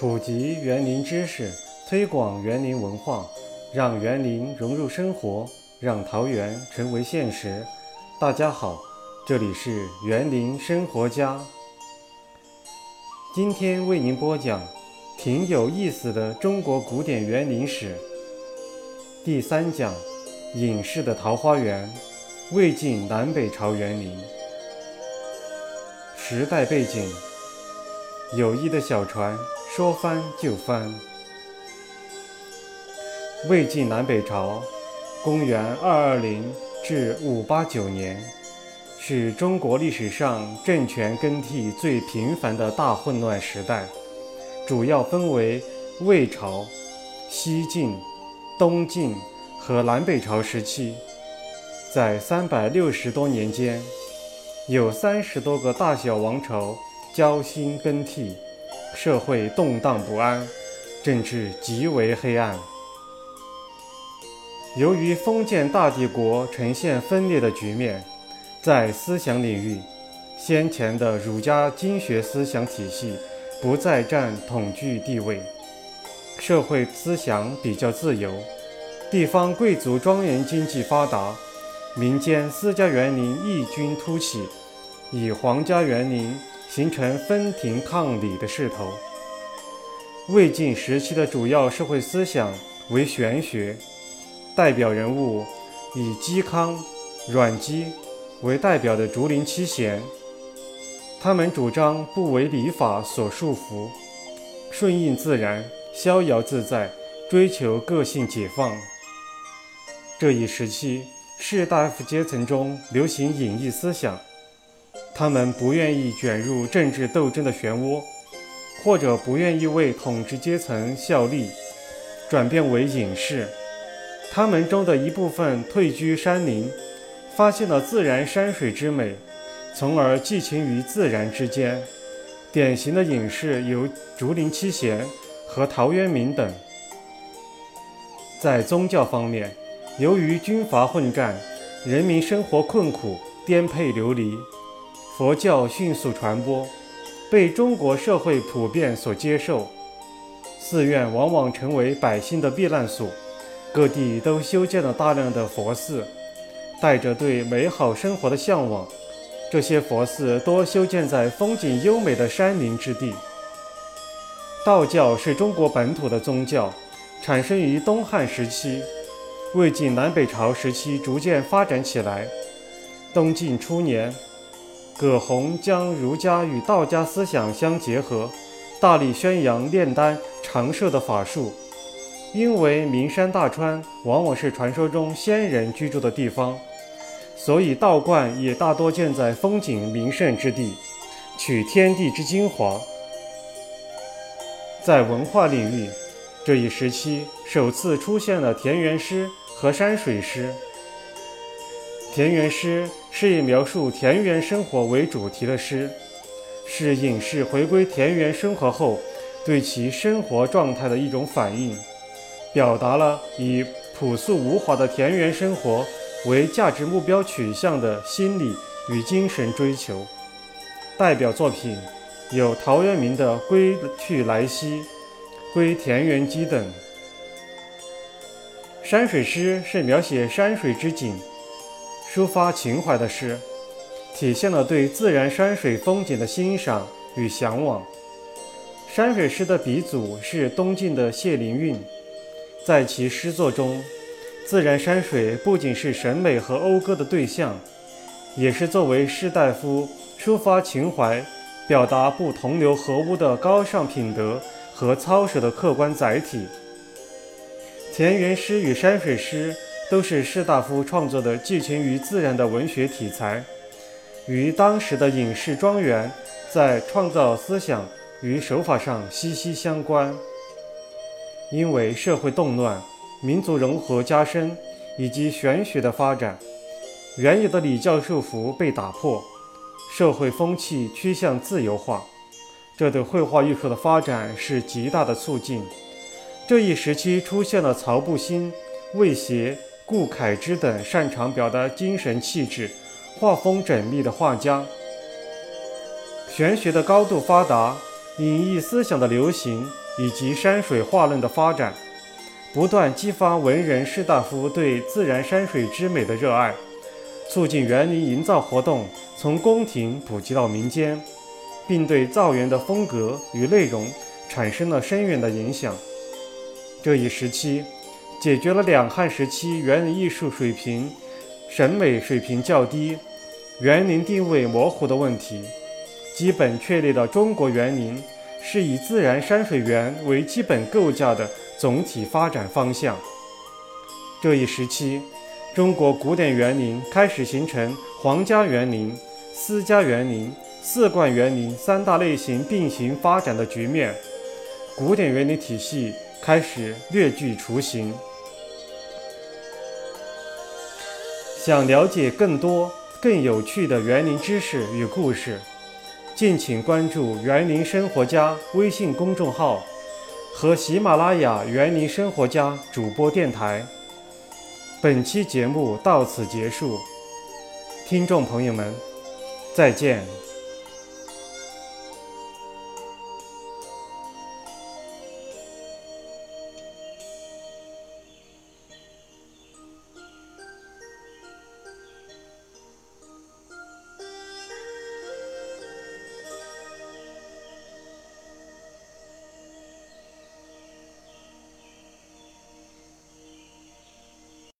普及园林知识，推广园林文化，让园林融入生活，让桃园成为现实。大家好，这里是园林生活家。今天为您播讲挺有意思的中国古典园林史第三讲：隐士的桃花源——魏晋南北朝园林。时代背景：友谊的小船。说翻就翻。魏晋南北朝，公元二二零至五八九年，是中国历史上政权更替最频繁的大混乱时代，主要分为魏朝、西晋、东晋和南北朝时期。在三百六十多年间，有三十多个大小王朝交心更替。社会动荡不安，政治极为黑暗。由于封建大帝国呈现分裂的局面，在思想领域，先前的儒家经学思想体系不再占统治地位，社会思想比较自由，地方贵族庄园经济发达，民间私家园林异军突起，以皇家园林。形成分庭抗礼的势头。魏晋时期的主要社会思想为玄学，代表人物以嵇康、阮籍为代表的竹林七贤。他们主张不为礼法所束缚，顺应自然，逍遥自在，追求个性解放。这一时期，士大夫阶层中流行隐逸思想。他们不愿意卷入政治斗争的漩涡，或者不愿意为统治阶层效力，转变为隐士。他们中的一部分退居山林，发现了自然山水之美，从而寄情于自然之间。典型的隐士有竹林七贤和陶渊明等。在宗教方面，由于军阀混战，人民生活困苦，颠沛流离。佛教迅速传播，被中国社会普遍所接受。寺院往往成为百姓的避难所，各地都修建了大量的佛寺，带着对美好生活的向往。这些佛寺多修建在风景优美的山林之地。道教是中国本土的宗教，产生于东汉时期，魏晋南北朝时期逐渐发展起来。东晋初年。葛洪将儒家与道家思想相结合，大力宣扬炼丹长寿的法术。因为名山大川往往是传说中仙人居住的地方，所以道观也大多建在风景名胜之地，取天地之精华。在文化领域，这一时期首次出现了田园诗和山水诗。田园诗是以描述田园生活为主题的诗，是隐士回归田园生活后对其生活状态的一种反应，表达了以朴素无华的田园生活为价值目标取向的心理与精神追求。代表作品有陶渊明的《归去来兮》《归田园鸡》等。山水诗是描写山水之景。抒发情怀的诗，体现了对自然山水风景的欣赏与向往。山水诗的鼻祖是东晋的谢灵运，在其诗作中，自然山水不仅是审美和讴歌的对象，也是作为士大夫抒发情怀、表达不同流合污的高尚品德和操守的客观载体。田园诗与山水诗。都是士大夫创作的寄情于自然的文学题材，与当时的隐士庄园在创造思想与手法上息息相关。因为社会动乱、民族融合加深以及玄学的发展，原有的礼教束缚被打破，社会风气趋向自由化，这对绘画艺术的发展是极大的促进。这一时期出现了曹不兴、魏协。顾恺之等擅长表达精神气质、画风缜密的画家，玄学的高度发达，隐逸思想的流行，以及山水画论的发展，不断激发文人士大夫对自然山水之美的热爱，促进园林营造活动从宫廷普及到民间，并对造园的风格与内容产生了深远的影响。这一时期，解决了两汉时期园林艺术水平、审美水平较低、园林定位模糊的问题，基本确立了中国园林是以自然山水园为基本构架的总体发展方向。这一时期，中国古典园林开始形成皇家园林、私家园林、四冠园林三大类型并行发展的局面，古典园林体系。开始略具雏形。想了解更多更有趣的园林知识与故事，敬请关注“园林生活家”微信公众号和喜马拉雅“园林生活家”主播电台。本期节目到此结束，听众朋友们，再见。